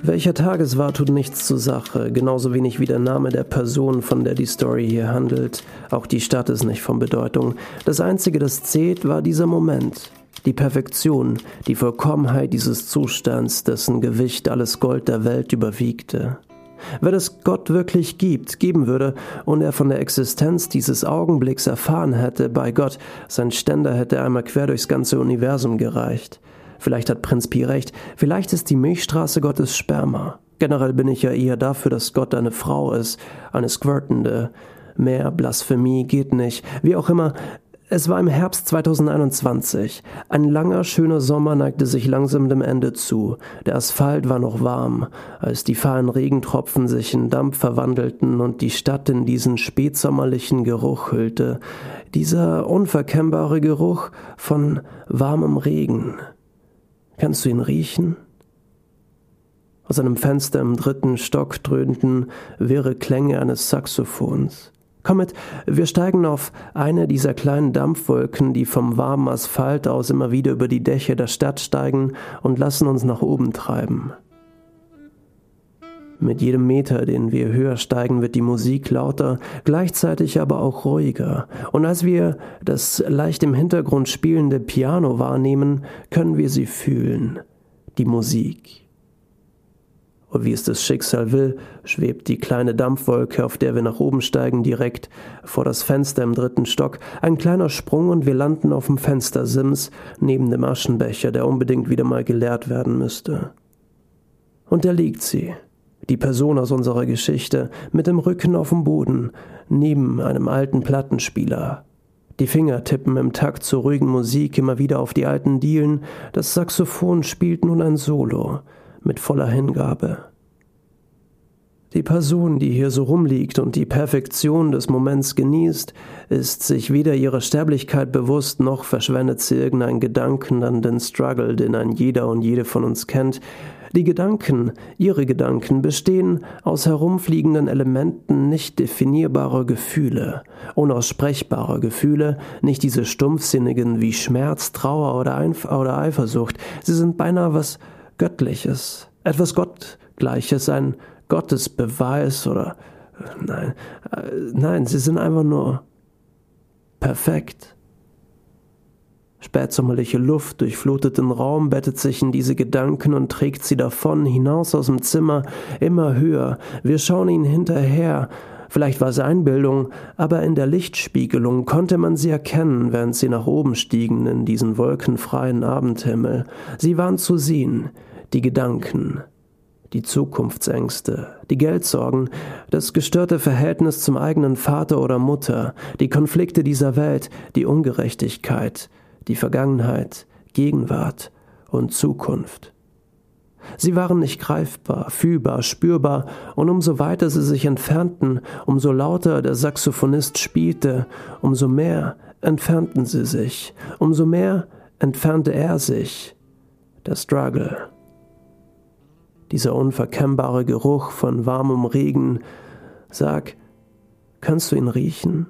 Welcher Tag es war, tut nichts zur Sache, genauso wenig wie der Name der Person, von der die Story hier handelt. Auch die Stadt ist nicht von Bedeutung. Das Einzige, das zählt, war dieser Moment. Die Perfektion, die Vollkommenheit dieses Zustands, dessen Gewicht alles Gold der Welt überwiegte. Wenn es Gott wirklich gibt, geben würde und er von der Existenz dieses Augenblicks erfahren hätte, bei Gott, sein Ständer hätte einmal quer durchs ganze Universum gereicht. Vielleicht hat Prinz Pi recht, vielleicht ist die Milchstraße Gottes Sperma. Generell bin ich ja eher dafür, dass Gott eine Frau ist, eine squirtende. Mehr Blasphemie geht nicht. Wie auch immer, es war im Herbst 2021. Ein langer, schöner Sommer neigte sich langsam dem Ende zu. Der Asphalt war noch warm, als die fahlen Regentropfen sich in Dampf verwandelten und die Stadt in diesen spätsommerlichen Geruch hüllte. Dieser unverkennbare Geruch von warmem Regen. Kannst du ihn riechen? Aus einem Fenster im dritten Stock dröhnten wirre Klänge eines Saxophons. Komm mit, wir steigen auf eine dieser kleinen Dampfwolken, die vom warmen Asphalt aus immer wieder über die Dächer der Stadt steigen und lassen uns nach oben treiben. Mit jedem Meter, den wir höher steigen, wird die Musik lauter, gleichzeitig aber auch ruhiger. Und als wir das leicht im Hintergrund spielende Piano wahrnehmen, können wir sie fühlen, die Musik. Und wie es das Schicksal will, schwebt die kleine Dampfwolke, auf der wir nach oben steigen, direkt vor das Fenster im dritten Stock. Ein kleiner Sprung und wir landen auf dem Fenstersims neben dem Aschenbecher, der unbedingt wieder mal geleert werden müsste. Und da liegt sie, die Person aus unserer Geschichte, mit dem Rücken auf dem Boden, neben einem alten Plattenspieler. Die Finger tippen im Takt zur ruhigen Musik immer wieder auf die alten Dielen, das Saxophon spielt nun ein Solo, mit voller Hingabe. Die Person, die hier so rumliegt und die Perfektion des Moments genießt, ist sich weder ihrer Sterblichkeit bewusst, noch verschwendet sie irgendeinen Gedanken an den Struggle, den ein jeder und jede von uns kennt, die Gedanken, ihre Gedanken, bestehen aus herumfliegenden Elementen nicht definierbarer Gefühle, unaussprechbarer Gefühle, nicht diese stumpfsinnigen wie Schmerz, Trauer oder, Einf oder Eifersucht. Sie sind beinahe was Göttliches, etwas Gottgleiches, ein Gottesbeweis oder nein, äh, nein, sie sind einfach nur perfekt. Spätsommerliche Luft durchflutet den Raum, bettet sich in diese Gedanken und trägt sie davon, hinaus aus dem Zimmer, immer höher. Wir schauen ihnen hinterher. Vielleicht war es Einbildung, aber in der Lichtspiegelung konnte man sie erkennen, während sie nach oben stiegen in diesen wolkenfreien Abendhimmel. Sie waren zu sehen, die Gedanken, die Zukunftsängste, die Geldsorgen, das gestörte Verhältnis zum eigenen Vater oder Mutter, die Konflikte dieser Welt, die Ungerechtigkeit, die Vergangenheit, Gegenwart und Zukunft. Sie waren nicht greifbar, fühlbar, spürbar, und umso weiter sie sich entfernten, umso lauter der Saxophonist spielte, umso mehr entfernten sie sich, umso mehr entfernte er sich. Der Struggle. Dieser unverkennbare Geruch von warmem Regen. Sag, kannst du ihn riechen?